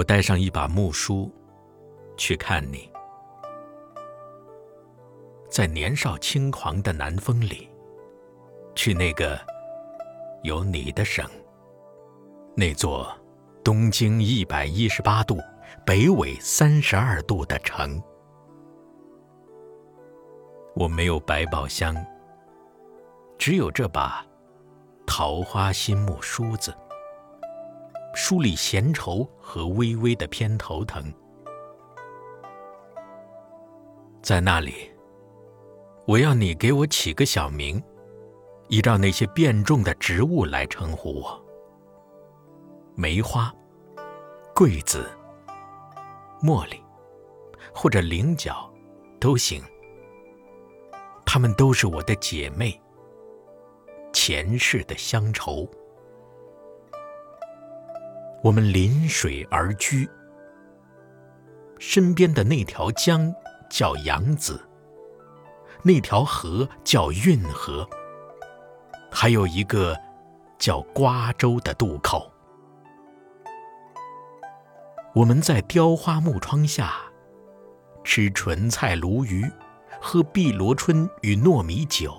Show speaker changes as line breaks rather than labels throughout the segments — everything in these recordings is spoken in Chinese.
我带上一把木梳，去看你。在年少轻狂的南风里，去那个有你的省，那座东经一百一十八度、北纬三十二度的城。我没有百宝箱，只有这把桃花心木梳子。梳理闲愁和微微的偏头疼，在那里，我要你给我起个小名，依照那些变种的植物来称呼我：梅花、桂子、茉莉，或者菱角，都行。她们都是我的姐妹，前世的乡愁。我们临水而居，身边的那条江叫扬子，那条河叫运河，还有一个叫瓜洲的渡口。我们在雕花木窗下吃莼菜鲈鱼，喝碧螺春与糯米酒，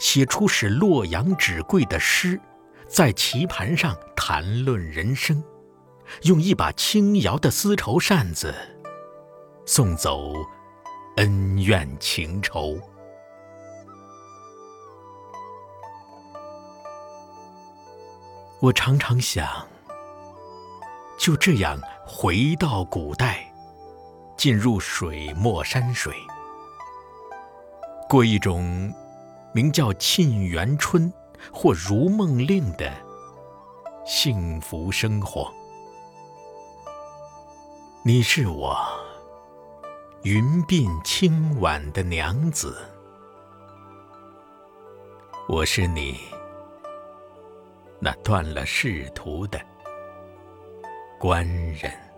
写出使洛阳纸贵的诗。在棋盘上谈论人生，用一把轻摇的丝绸扇子送走恩怨情仇。我常常想，就这样回到古代，进入水墨山水，过一种名叫《沁园春》。或如梦令的幸福生活，你是我云鬓轻挽的娘子，我是你那断了仕途的官人。